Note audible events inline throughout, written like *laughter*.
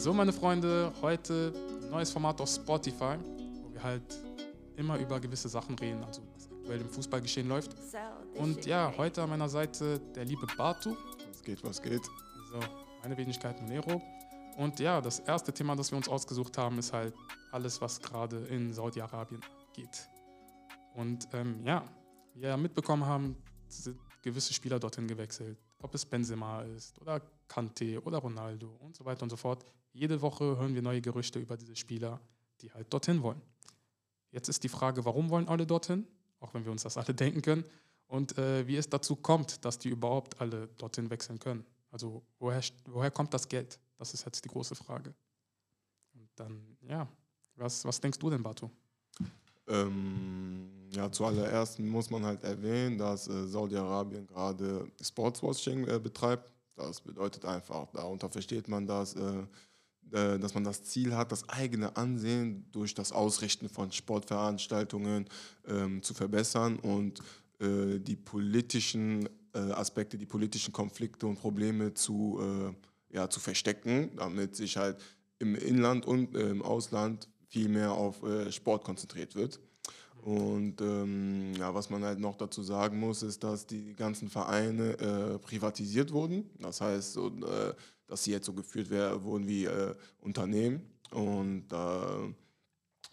So, meine Freunde, heute ein neues Format auf Spotify, wo wir halt immer über gewisse Sachen reden, also was aktuell im Fußballgeschehen läuft. Und ja, heute an meiner Seite der liebe Batu. Was geht, was geht? So, meine Wenigkeit Monero. Und ja, das erste Thema, das wir uns ausgesucht haben, ist halt alles, was gerade in Saudi-Arabien geht. Und ähm, ja, wie wir mitbekommen haben, sind gewisse Spieler dorthin gewechselt. Ob es Benzema ist oder Kante oder Ronaldo und so weiter und so fort. Jede Woche hören wir neue Gerüchte über diese Spieler, die halt dorthin wollen. Jetzt ist die Frage, warum wollen alle dorthin? Auch wenn wir uns das alle *laughs* denken können. Und äh, wie es dazu kommt, dass die überhaupt alle dorthin wechseln können. Also woher, woher kommt das Geld? Das ist jetzt die große Frage. Und dann, ja, was, was denkst du denn, Batu? Ähm, ja, zuallererst muss man halt erwähnen, dass äh, Saudi-Arabien gerade Sportswashing äh, betreibt. Das bedeutet einfach, darunter versteht man das, äh, äh, dass man das Ziel hat, das eigene Ansehen durch das Ausrichten von Sportveranstaltungen ähm, zu verbessern und äh, die politischen äh, Aspekte, die politischen Konflikte und Probleme zu, ja, zu verstecken, damit sich halt im Inland und im Ausland viel mehr auf Sport konzentriert wird. Und ähm, ja, was man halt noch dazu sagen muss, ist, dass die ganzen Vereine äh, privatisiert wurden. Das heißt, so, äh, dass sie jetzt so geführt werden, wurden wie äh, Unternehmen. Und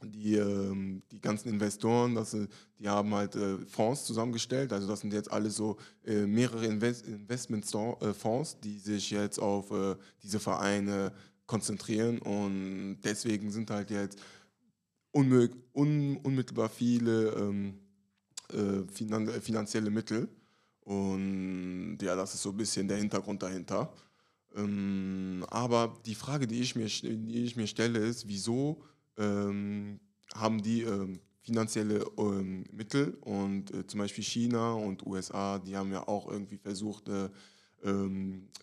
die, ähm, die ganzen Investoren, das, die haben halt äh, Fonds zusammengestellt. Also das sind jetzt alle so äh, mehrere Invest Investmentfonds, äh, die sich jetzt auf diese Vereine konzentrieren. Und deswegen sind halt jetzt un unmittelbar viele ähm, äh, finan finanzielle Mittel. Und ja, das ist so ein bisschen der Hintergrund dahinter. Ähm, aber die Frage, die ich mir, die ich mir stelle, ist, wieso ähm, haben die ähm, finanzielle ähm, Mittel und äh, zum Beispiel China und USA, die haben ja auch irgendwie versucht, äh,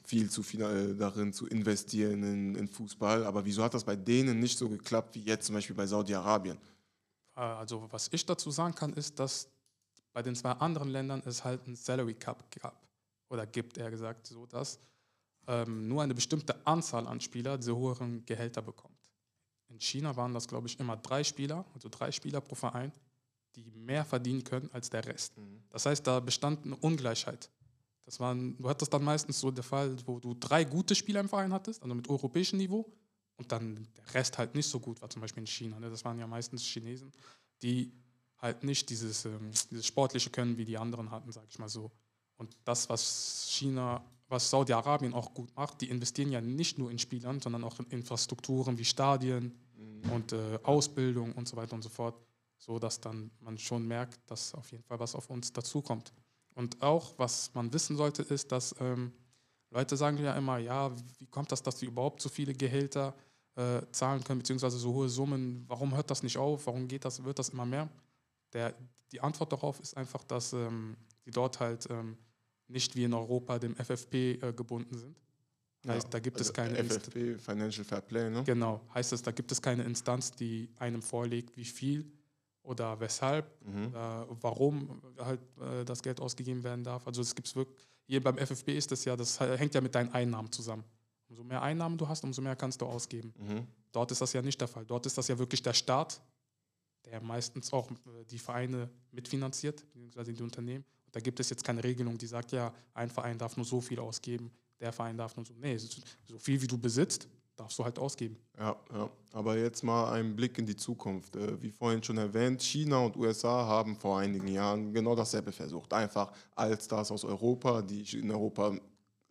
viel zu viel äh, darin zu investieren in, in, Fußball. Aber wieso hat das bei denen nicht so geklappt wie jetzt zum Beispiel bei Saudi-Arabien? Äh, also was ich dazu sagen kann, ist, dass bei den zwei anderen Ländern es halt einen Salary Cup gab oder gibt, eher gesagt, so dass ähm, nur eine bestimmte Anzahl an Spielern diese höheren Gehälter bekommt. In China waren das, glaube ich, immer drei Spieler, also drei Spieler pro Verein, die mehr verdienen können als der Rest. Mhm. Das heißt, da bestand eine Ungleichheit. Das waren, du hattest dann meistens so der Fall, wo du drei gute Spieler im Verein hattest, also mit europäischem Niveau, und dann der Rest halt nicht so gut war, zum Beispiel in China. Ne? Das waren ja meistens Chinesen, die halt nicht dieses, ähm, dieses sportliche Können wie die anderen hatten, sage ich mal so. Und das, was China, was Saudi-Arabien auch gut macht, die investieren ja nicht nur in Spielern, sondern auch in Infrastrukturen wie Stadien mhm. und äh, Ausbildung und so weiter und so fort, so dass dann man schon merkt, dass auf jeden Fall was auf uns dazukommt. Und auch, was man wissen sollte, ist, dass ähm, Leute sagen ja immer, ja, wie kommt das, dass sie überhaupt so viele Gehälter äh, zahlen können, beziehungsweise so hohe Summen, warum hört das nicht auf, warum geht das, wird das immer mehr? Der, die Antwort darauf ist einfach, dass ähm, die dort halt ähm, nicht wie in Europa dem FFP äh, gebunden sind. Heißt, ja, da gibt also es keine FFP, Inst Financial Fair Play, ne? Genau, heißt es, da gibt es keine Instanz, die einem vorlegt, wie viel oder weshalb, mhm. oder warum halt äh, das Geld ausgegeben werden darf. Also es gibt wirklich, hier beim FFB ist das ja, das hängt ja mit deinen Einnahmen zusammen. Umso mehr Einnahmen du hast, umso mehr kannst du ausgeben. Mhm. Dort ist das ja nicht der Fall. Dort ist das ja wirklich der Staat, der meistens auch äh, die Vereine mitfinanziert, beziehungsweise die Unternehmen. Und da gibt es jetzt keine Regelung, die sagt, ja, ein Verein darf nur so viel ausgeben, der Verein darf nur so. Nee, so viel wie du besitzt, darfst du halt ausgeben. Ja, ja. Aber jetzt mal ein Blick in die Zukunft. Äh, wie vorhin schon erwähnt, China und USA haben vor einigen Jahren genau dasselbe versucht. Einfach als das aus Europa, die in Europa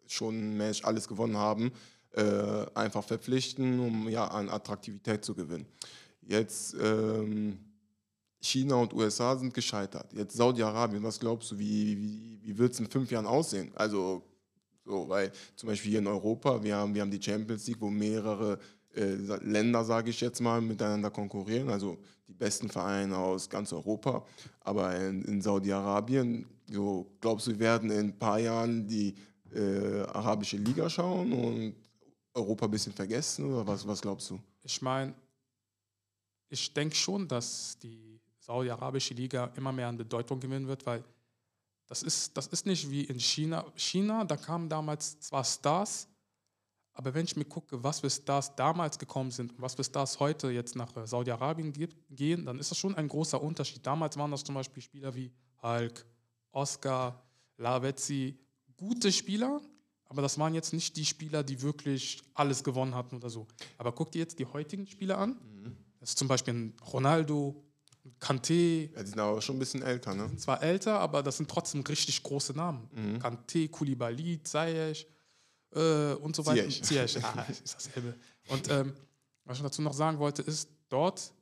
schon mäßig alles gewonnen haben, äh, einfach verpflichten, um ja an Attraktivität zu gewinnen. Jetzt ähm, China und USA sind gescheitert. Jetzt Saudi-Arabien, was glaubst du, wie, wie, wie wird es in fünf Jahren aussehen? Also so, weil zum Beispiel hier in Europa, wir haben, wir haben die Champions League, wo mehrere äh, Länder, sage ich jetzt mal, miteinander konkurrieren, also die besten Vereine aus ganz Europa. Aber in, in Saudi-Arabien, so glaubst du, wir werden in ein paar Jahren die äh, arabische Liga schauen und Europa ein bisschen vergessen oder was, was glaubst du? Ich meine, ich denke schon, dass die saudi-arabische Liga immer mehr an Bedeutung gewinnen wird, weil das ist, das ist nicht wie in China. China, da kamen damals zwar Stars, Aber wenn ich mir gucke, was für Stars damals gekommen sind und was für Stars heute jetzt nach äh, Saudi-Arabien gehen, dann ist das schon ein großer Unterschied. Damals waren das zum Beispiel Spieler wie Hulk, Oscar, Lavezzi, gute Spieler, aber das waren jetzt nicht die Spieler, die wirklich alles gewonnen hatten oder so. Aber guck dir jetzt die heutigen Spieler an. Mhm. Das ist zum Beispiel ein Ronaldo, Kanté. Ja, die sind aber schon ein bisschen älter, ne? Zwar älter, aber das sind trotzdem richtig große Namen. Mhm. Kanté, Koulibaly, Ziyech äh, und so weiter. Ziyech. *laughs* Ah, ist dasselbe. Und ähm, was ich dazu noch sagen wollte, ist, dort,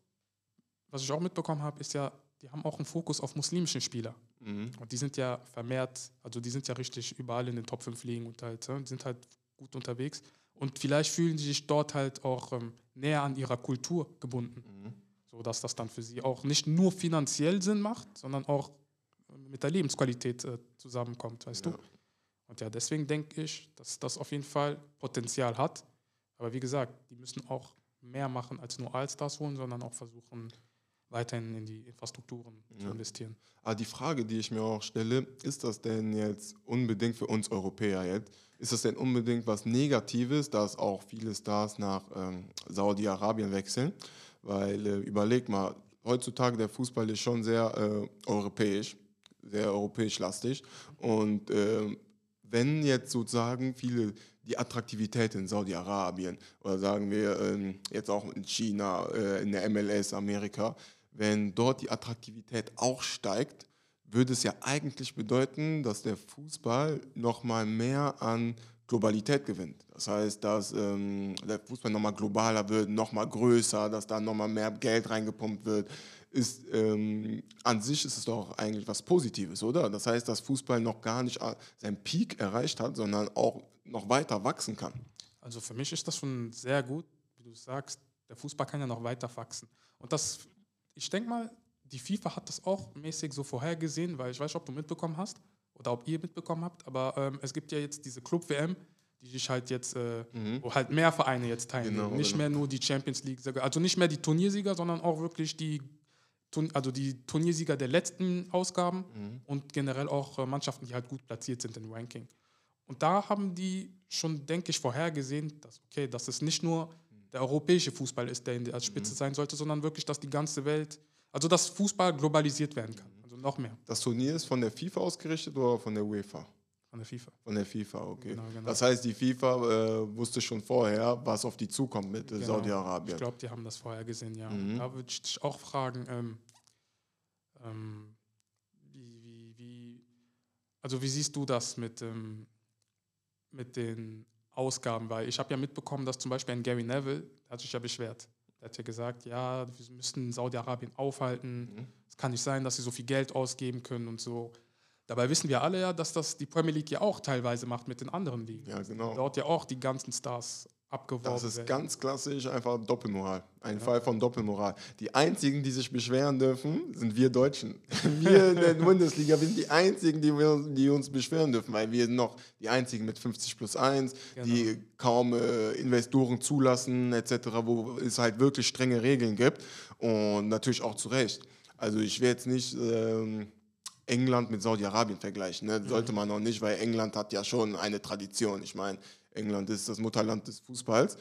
was ich auch mitbekommen habe, ist ja, die haben auch einen Fokus auf muslimischen Spieler. Mhm. Und die sind ja vermehrt, also die sind ja richtig überall in den Top 5 liegen und halt, die sind halt gut unterwegs. Und vielleicht fühlen sie sich dort halt auch ähm, näher an ihrer Kultur gebunden. Mhm. Dass das dann für sie auch nicht nur finanziell Sinn macht, sondern auch mit der Lebensqualität äh, zusammenkommt, weißt ja. du? Und ja, deswegen denke ich, dass das auf jeden Fall Potenzial hat. Aber wie gesagt, die müssen auch mehr machen als nur Allstars holen, sondern auch versuchen, weiterhin in die Infrastrukturen ja. zu investieren. Aber die Frage, die ich mir auch stelle, ist das denn jetzt unbedingt für uns Europäer jetzt, ist das denn unbedingt was Negatives, dass auch viele Stars nach ähm, Saudi-Arabien wechseln? Weil äh, überleg mal, heutzutage der Fußball ist schon sehr äh, europäisch, sehr europäisch lastig. Und äh, wenn jetzt sozusagen viele die Attraktivität in Saudi-Arabien oder sagen wir ähm, jetzt auch in China, äh, in der MLS, Amerika, wenn dort die Attraktivität auch steigt, würde es ja eigentlich bedeuten, dass der Fußball nochmal mehr an Globalität gewinnt. Das heißt, dass ähm, der Fußball nochmal globaler wird, nochmal größer, dass da nochmal mehr Geld reingepumpt wird. Ist, ähm, an sich ist es doch eigentlich was Positives, oder? Das heißt, dass Fußball noch gar nicht seinen Peak erreicht hat, sondern auch noch weiter wachsen kann. Also für mich ist das schon sehr gut, wie du sagst, der Fußball kann ja noch weiter wachsen. Und das ich denke mal, die FIFA hat das auch mäßig so vorhergesehen, weil ich weiß nicht, ob du mitbekommen hast oder ob ihr mitbekommen habt, aber ähm, es gibt ja jetzt diese Club-WM, die sich halt jetzt, äh, mhm. wo halt mehr Vereine jetzt teilnehmen. Genau, nicht genau. mehr nur die Champions League, also nicht mehr die Turniersieger, sondern auch wirklich die, also die Turniersieger der letzten Ausgaben mhm. und generell auch äh, Mannschaften, die halt gut platziert sind im Ranking. Und da haben die schon, denke ich, vorhergesehen, dass, okay, dass es nicht nur der europäische Fußball ist, der in der Spitze mhm. sein sollte, sondern wirklich, dass die ganze Welt, also dass Fußball globalisiert werden kann. Noch mehr. Das Turnier ist von der FIFA ausgerichtet oder von der UEFA? Von der FIFA. Von der FIFA, okay. Genau, genau. Das heißt, die FIFA äh, wusste schon vorher, was auf die zukommt mit genau. Saudi-Arabien. Ich glaube, die haben das vorher gesehen, ja. Mhm. Da würde ich dich auch fragen, ähm, ähm, wie, wie, wie, also wie siehst du das mit, ähm, mit den Ausgaben, weil ich habe ja mitbekommen, dass zum Beispiel ein Gary Neville, der hat sich ja beschwert. Der hat ja gesagt, ja, wir müssen Saudi-Arabien aufhalten. Mhm. Es kann nicht sein, dass sie so viel Geld ausgeben können und so. Dabei wissen wir alle ja, dass das die Premier League ja auch teilweise macht mit den anderen Ligen. Ja, genau. Dort ja auch die ganzen Stars abgeworben Das ist werden. ganz klassisch einfach Doppelmoral. Ein ja. Fall von Doppelmoral. Die einzigen, die sich beschweren dürfen, sind wir Deutschen. *laughs* Wir in der Bundesliga sind die einzigen, die, wir, die uns beschweren dürfen, weil wir noch die einzigen mit 50 plus 1, genau. die kaum äh, Investoren zulassen, etc., wo es halt wirklich strenge Regeln gibt. Und natürlich auch zu Recht. Also ich will jetzt nicht. Ähm, England mit Saudi-Arabien vergleichen. Ne? Sollte mhm. man auch nicht, weil England hat ja schon eine Tradition. Ich meine, England ist das Mutterland des Fußballs.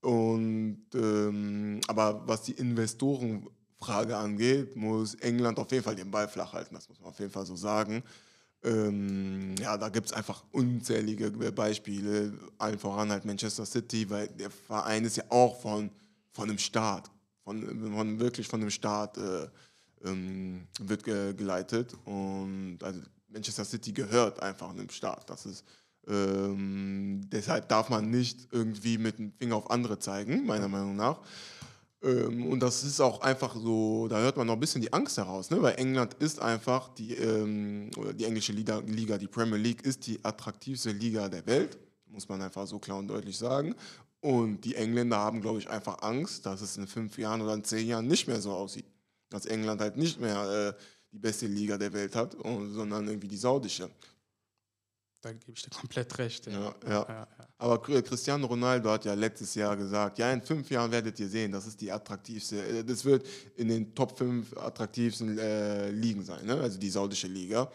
Und, ähm, aber was die Investorenfrage angeht, muss England auf jeden Fall den Ball flach halten. Das muss man auf jeden Fall so sagen. Ähm, ja, da gibt es einfach unzählige Beispiele, allen voran halt Manchester City, weil der Verein ist ja auch von, von einem Staat, von, von wirklich von einem Staat äh, ähm, wird ge geleitet. Und also Manchester City gehört einfach einem Staat. Das ist ähm, deshalb darf man nicht irgendwie mit dem Finger auf andere zeigen, meiner Meinung nach. Ähm, und das ist auch einfach so, da hört man noch ein bisschen die Angst heraus, ne? weil England ist einfach die, ähm, die englische Liga, Liga, die Premier League ist die attraktivste Liga der Welt, muss man einfach so klar und deutlich sagen. Und die Engländer haben, glaube ich, einfach Angst, dass es in fünf Jahren oder in zehn Jahren nicht mehr so aussieht. Dass England halt nicht mehr äh, die beste Liga der Welt hat, sondern irgendwie die saudische. Da gebe ich dir komplett recht. Ja. Ja, ja. Aber Cristiano Ronaldo hat ja letztes Jahr gesagt, ja, in fünf Jahren werdet ihr sehen, das ist die attraktivste, äh, das wird in den Top 5 attraktivsten äh, Ligen sein, ne? also die saudische Liga.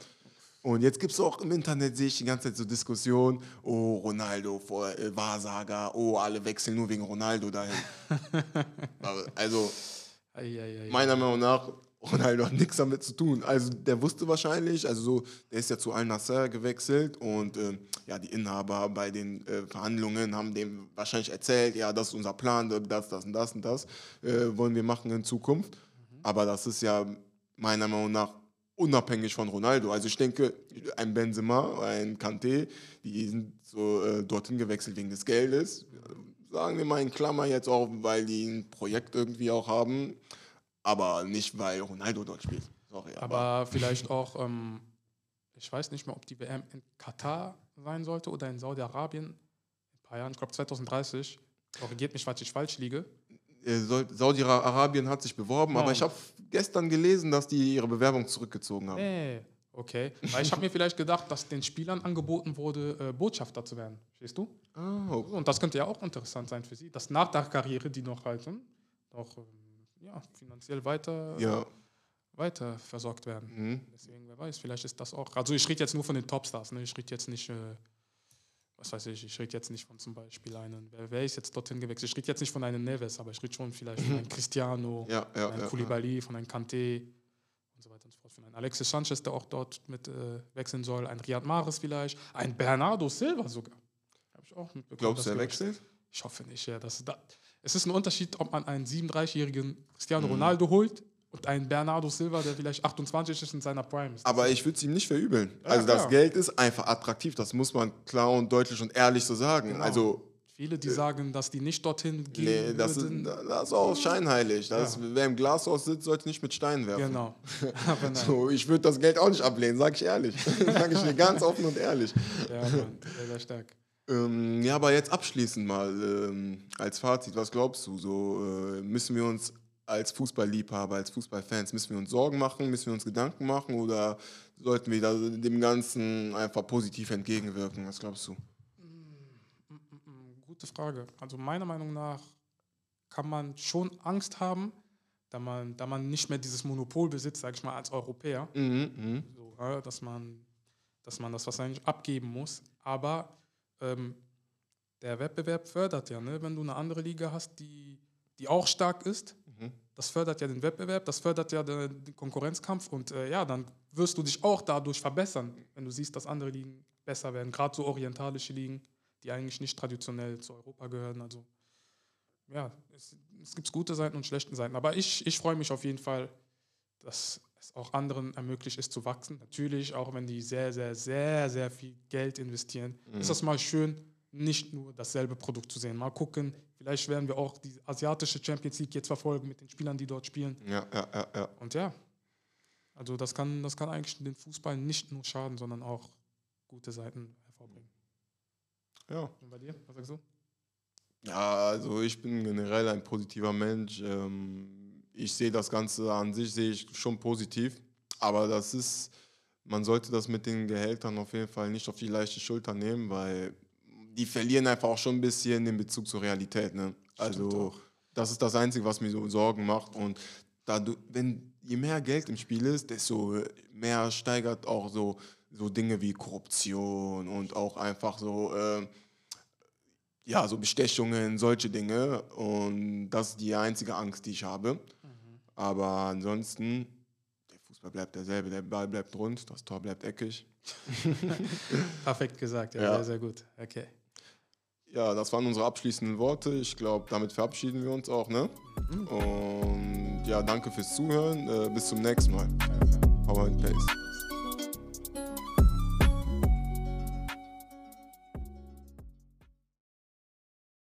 Und jetzt gibt es auch im Internet, sehe ich die ganze Zeit so Diskussionen, oh, Ronaldo vor äh, Wahrsager, oh, alle wechseln nur wegen Ronaldo dahin. *laughs* also, Ei, ei, ei. meiner Meinung nach, Ronaldo hat nichts damit zu tun. Also der wusste wahrscheinlich, also so, der ist ja zu Al Nasser gewechselt und ähm, ja, die Inhaber bei den äh, Verhandlungen haben dem wahrscheinlich erzählt, ja, das ist unser Plan, das, das und das und das äh, wollen wir machen in Zukunft. Aber das ist ja meiner Meinung nach unabhängig von Ronaldo. Also ich denke, ein Benzema, ein Kanté, die sind so äh, dorthin gewechselt wegen des Geldes. Sagen wir mal in Klammer jetzt auch, weil die ein Projekt irgendwie auch haben, aber nicht, weil Ronaldo dort spielt. Sorry, Aber vielleicht auch, ähm, ich weiß nicht mehr, ob die WM in Katar sein sollte oder in Saudi-Arabien. In ein paar Jahren, ich glaube 2030. Korrigiert mich, falls ich falsch liege. Äh, Saud- Saudi-Arabien hat sich beworben, Ja. aber ich habe gestern gelesen, dass die ihre Bewerbung zurückgezogen haben. Nee. Okay. Weil ich habe mir vielleicht gedacht, dass den Spielern angeboten wurde, äh, Botschafter zu werden. Verstehst du? Ah, okay. Und das könnte ja auch interessant sein für sie, dass nach der Karriere, die noch halten, auch ähm, ja, finanziell weiter, Ja. weiter versorgt werden. Mhm. Deswegen, wer weiß, vielleicht ist das auch. Also ich rede jetzt nur von den Topstars, ne? Ich rede jetzt nicht, äh, was weiß ich, ich rede jetzt nicht von zum Beispiel einem, wer, wer ist jetzt dorthin gewechselt? Ich rede jetzt nicht von einem Neves, aber ich rede schon vielleicht von einem Cristiano, Ja, ja, von einem ja, Koulibaly, von einem Kanté und so weiter und so fort. Von einem Alexis Sanchez, der auch dort mit äh, wechseln soll, ein Riyad Mahrez vielleicht, ein Bernardo Silva sogar. Habe ich auch mitbekommen. Glaubst du, das er wechselt? Ich hoffe nicht, ja. Das, da, es ist ein Unterschied, ob man einen 37-jährigen Mhm. Cristiano Ronaldo holt und einen Bernardo Silva, der vielleicht 28 ist in seiner Prime ist. Aber ich würde es ihm nicht verübeln. Ja, also das ja. Geld ist einfach attraktiv, das muss man klar und deutlich und ehrlich so sagen. Genau. Also Viele, die sagen, dass die nicht dorthin nee, gehen das, ist, würden. das ist auch scheinheilig. Das, Ja. Wer im Glashaus sitzt, sollte nicht mit Steinen werfen. genau. *laughs* So, ich würde das Geld auch nicht ablehnen, sage ich ehrlich. *laughs* sage ich dir ganz offen und ehrlich. Ja, Mann, sehr, sehr stark. Ähm, ja, aber jetzt abschließend mal ähm, als Fazit, was glaubst du? So äh, müssen wir uns als Fußballliebhaber, als Fußballfans, müssen wir uns Sorgen machen, müssen wir uns Gedanken machen oder sollten wir da dem Ganzen einfach positiv entgegenwirken? Was glaubst du? Gute Frage. Also meiner Meinung nach kann man schon Angst haben, da man, da man nicht mehr dieses Monopol besitzt, sage ich mal, als Europäer. Mhm, mhm. so, ja, dass, man, dass man das wahrscheinlich abgeben muss. Aber ähm, der Wettbewerb fördert ja, ne? wenn du eine andere Liga hast, die, die auch stark ist, Mhm. das fördert ja den Wettbewerb, das fördert ja den, den Konkurrenzkampf und äh, ja, dann wirst du dich auch dadurch verbessern, wenn du siehst, dass andere Ligen besser werden, gerade so orientalische Ligen, die eigentlich nicht traditionell zu Europa gehören. Also ja, es, es gibt gute Seiten und schlechte Seiten, aber ich, ich freue mich auf jeden Fall, dass es auch anderen ermöglicht ist zu wachsen. Natürlich, auch wenn die sehr, sehr, sehr, sehr viel Geld investieren, ist das mal schön, nicht nur dasselbe Produkt zu sehen. Mal gucken, vielleicht werden wir auch die asiatische Champions League jetzt verfolgen mit den Spielern, die dort spielen. Ja, ja, ja, ja. Und ja, also das kann, das kann eigentlich den Fußball nicht nur schaden, sondern auch gute Seiten hervorbringen. ja. Und bei dir, was sagst du? Ja, also ich bin generell ein positiver Mensch. Ähm, Ich sehe das Ganze an sich sehe ich schon positiv, aber das ist, man sollte das mit den Gehältern auf jeden Fall nicht auf die leichte Schulter nehmen, weil die verlieren einfach auch schon ein bisschen den Bezug zur Realität. Ne? Also das ist das Einzige, was mir so Sorgen macht und da du, wenn je mehr Geld im Spiel ist, desto mehr steigert auch so, so Dinge wie Korruption und auch einfach so äh, ja, so Bestechungen, solche Dinge. Und das ist die einzige Angst, die ich habe. Aber ansonsten, der Fußball bleibt derselbe, der Ball bleibt rund, das Tor bleibt eckig. *laughs* Perfekt gesagt, ja, Ja. sehr, sehr gut. Okay. Ja, das waren unsere abschließenden Worte. Ich glaube, damit verabschieden wir uns auch. Ne? Und ja, danke fürs Zuhören. Äh, bis zum nächsten Mal. Power and Pace.